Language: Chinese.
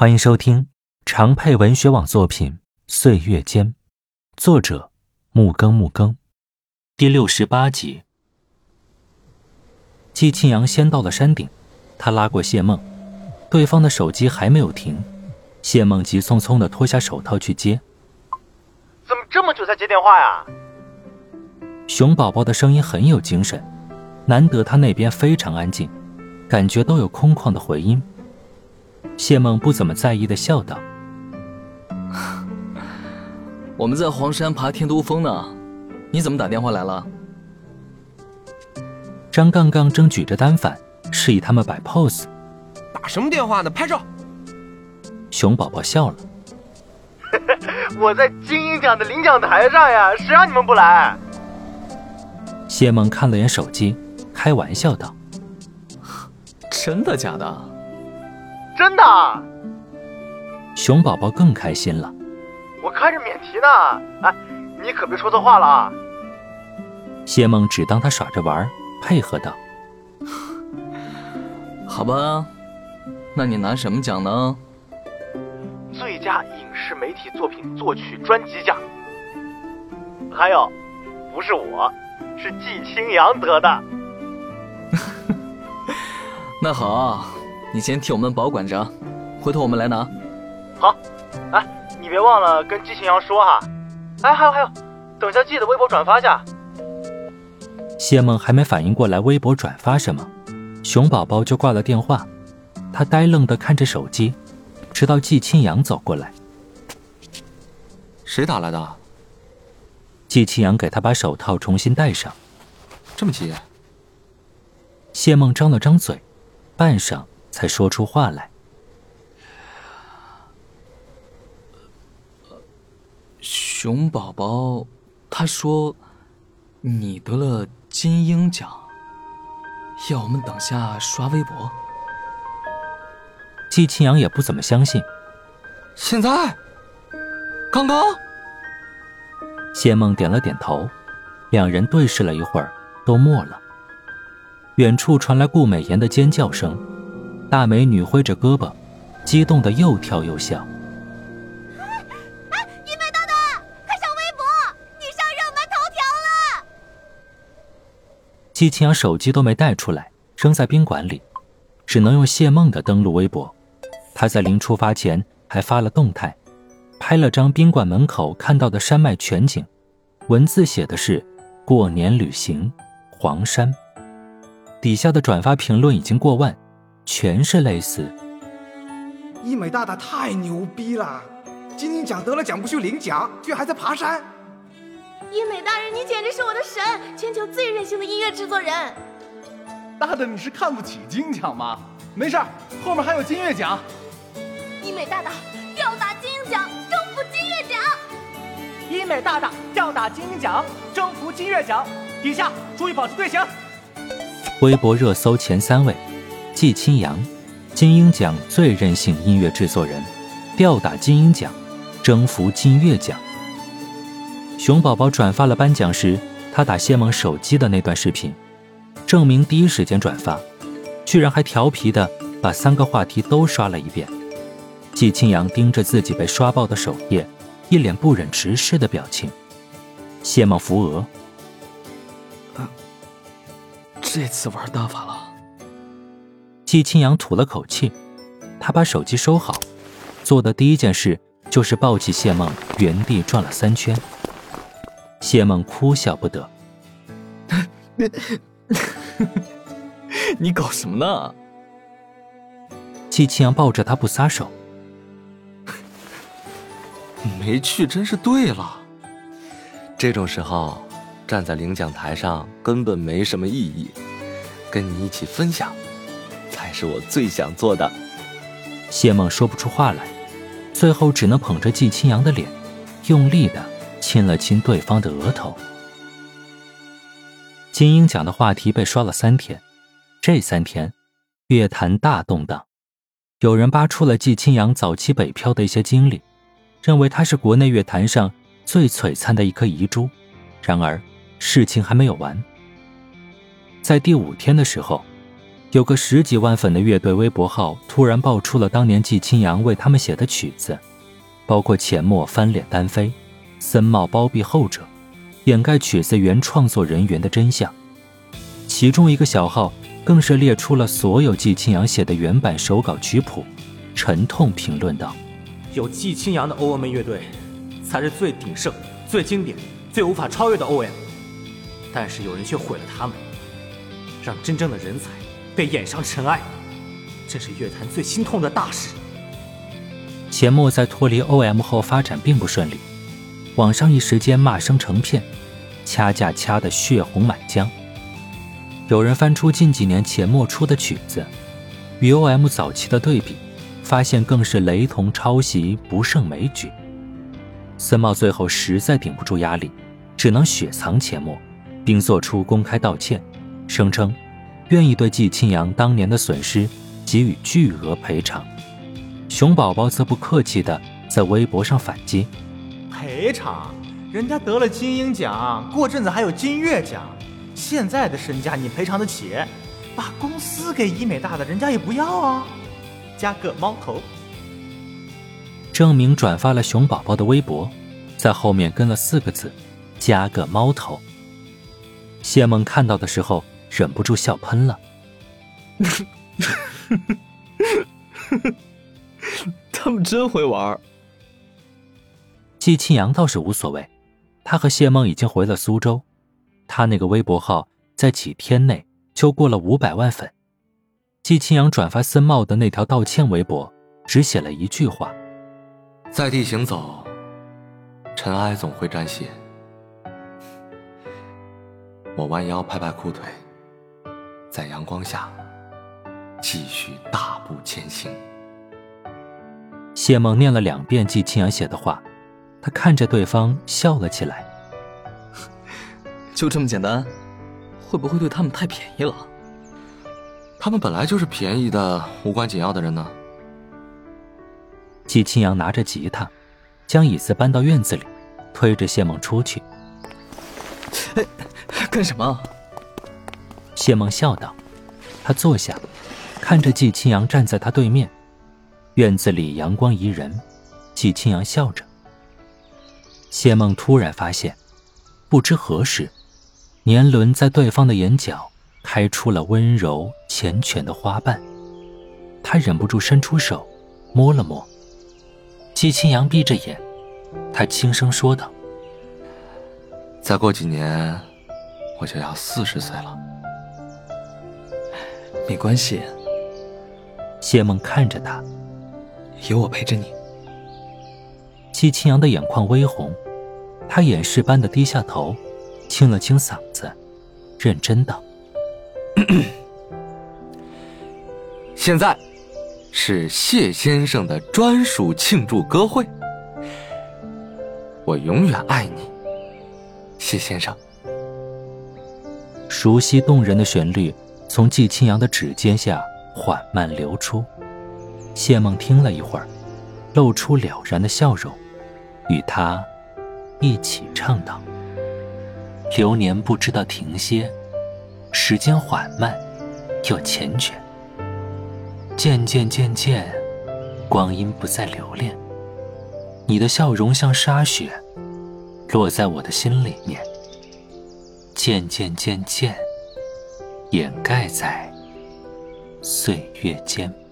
欢迎收听长配文学网作品《岁月间》，作者木更木更，第六十八集。季庆阳先到了山顶，他拉过谢梦，对方的手机还没有停，谢梦急匆匆的脱下手套去接。怎么这么久才接电话呀？熊宝宝的声音很有精神，难得他那边非常安静，感觉都有空旷的回音。谢梦不怎么在意的笑道：“我们在黄山爬天都峰呢，你怎么打电话来了？”张杠杠正举着单反，示意他们摆 pose。打什么电话呢？拍照。熊宝宝笑了：“ 我在金鹰奖的领奖台上呀，谁让你们不来？”谢梦看了眼手机，开玩笑道：“真的假的？”真的，熊宝宝更开心了。我开着免提呢，哎，你可别说错话了啊！谢梦只当他耍着玩，配合道：“ 好吧，那你拿什么奖呢？”最佳影视媒体作品作曲专辑奖。还有，不是我，是季青阳得的。那好。你先替我们保管着，回头我们来拿。好，哎，你别忘了跟季晴阳说哈。哎，还有还有，等下记得微博转发下。谢梦还没反应过来微博转发什么，熊宝宝就挂了电话。他呆愣的看着手机，直到季青阳走过来。谁打来的？季青阳给他把手套重新戴上。这么急？谢梦张了张嘴，半晌。才说出话来。熊宝宝，他说你得了金鹰奖，要我们等下刷微博。季青阳也不怎么相信。现在？刚刚？谢梦点了点头，两人对视了一会儿，都默了。远处传来顾美妍的尖叫声。大美女挥着胳膊，激动的又跳又笑。哎，一美大大，快上微博，你上热门头条了！季清阳手机都没带出来，扔在宾馆里，只能用谢梦的登录微博。他在临出发前还发了动态，拍了张宾馆门口看到的山脉全景，文字写的是“过年旅行，黄山”。底下的转发评论已经过万。全是类似。一美大大太牛逼了，金鹰奖得了奖不去领奖，居然还在爬山。一美大人，你简直是我的神，全球最任性的音乐制作人。大大，你是看不起金奖吗？没事后面还有金乐奖。一美大大吊打金鹰奖，征服金乐奖。一美大大吊打金鹰奖，征服金乐奖。底下注意保持队形。微博热搜前三位。季青阳，金鹰奖最任性音乐制作人，吊打金鹰奖，征服金乐奖。熊宝宝转发了颁奖时他打谢梦手机的那段视频，证明第一时间转发，居然还调皮的把三个话题都刷了一遍。季青阳盯着自己被刷爆的首页，一脸不忍直视的表情。谢梦扶额，这次玩大发了。季青阳吐了口气，他把手机收好，做的第一件事就是抱起谢梦，原地转了三圈。谢梦哭笑不得：“你搞什么呢？”季青阳抱着他不撒手：“没去真是对了。这种时候，站在领奖台上根本没什么意义，跟你一起分享。”才是我最想做的。谢梦说不出话来，最后只能捧着季青阳的脸，用力的亲了亲对方的额头。金鹰奖的话题被刷了三天，这三天，乐坛大动荡。有人扒出了季青阳早期北漂的一些经历，认为他是国内乐坛上最璀璨的一颗遗珠。然而，事情还没有完。在第五天的时候。有个十几万粉的乐队微博号突然爆出了当年季青阳为他们写的曲子，包括钱默翻脸单飞、森茂包庇后者，掩盖曲子原创作人员的真相。其中一个小号更是列出了所有季青阳写的原版手稿曲谱，沉痛评论道：“有季青阳的 OM 乐队，才是最鼎盛、最经典、最无法超越的 OM。但是有人却毁了他们，让真正的人才。”被演上尘埃，这是乐坛最心痛的大事。钱默在脱离 OM 后发展并不顺利，网上一时间骂声成片，掐架掐得血红满江。有人翻出近几年钱默出的曲子，与 OM 早期的对比，发现更是雷同抄袭，不胜枚举。森茂最后实在顶不住压力，只能雪藏钱默，并做出公开道歉，声称。愿意对季青阳当年的损失给予巨额赔偿，熊宝宝则不客气的在微博上反击：“赔偿？人家得了金鹰奖，过阵子还有金月奖，现在的身价你赔偿得起？把公司给医美大的，人家也不要啊！加个猫头。”郑明转发了熊宝宝的微博，在后面跟了四个字：“加个猫头。”谢梦看到的时候。忍不住笑喷了，他们真会玩。季清阳倒是无所谓，他和谢梦已经回了苏州，他那个微博号在几天内就过了五百万粉。季清阳转发森茂的那条道歉微博，只写了一句话：“在地行走，尘埃总会沾血。”我弯腰拍拍裤腿。在阳光下，继续大步前行。谢梦念了两遍季青阳写的话，他看着对方笑了起来。就这么简单？会不会对他们太便宜了？他们本来就是便宜的、无关紧要的人呢。季青阳拿着吉他，将椅子搬到院子里，推着谢梦出去。哎，干什么？谢梦笑道：“他坐下，看着季青阳站在他对面。院子里阳光宜人，季青阳笑着。谢梦突然发现，不知何时，年轮在对方的眼角开出了温柔缱绻的花瓣。他忍不住伸出手，摸了摸。季青阳闭着眼，他轻声说道：“再过几年，我就要四十岁了。”没关系，谢梦看着他，有我陪着你。季青阳的眼眶微红，他掩饰般的低下头，清了清嗓子，认真道：“ 现在是谢先生的专属庆祝歌会，我永远爱你，谢先生。”熟悉动人的旋律。从季青阳的指尖下缓慢流出，谢梦听了一会儿，露出了然的笑容，与他一起唱道：“流年不知道停歇，时间缓慢又缱绻，渐渐渐渐，光阴不再留恋。你的笑容像沙雪，落在我的心里面。渐渐渐渐。”掩盖在岁月间。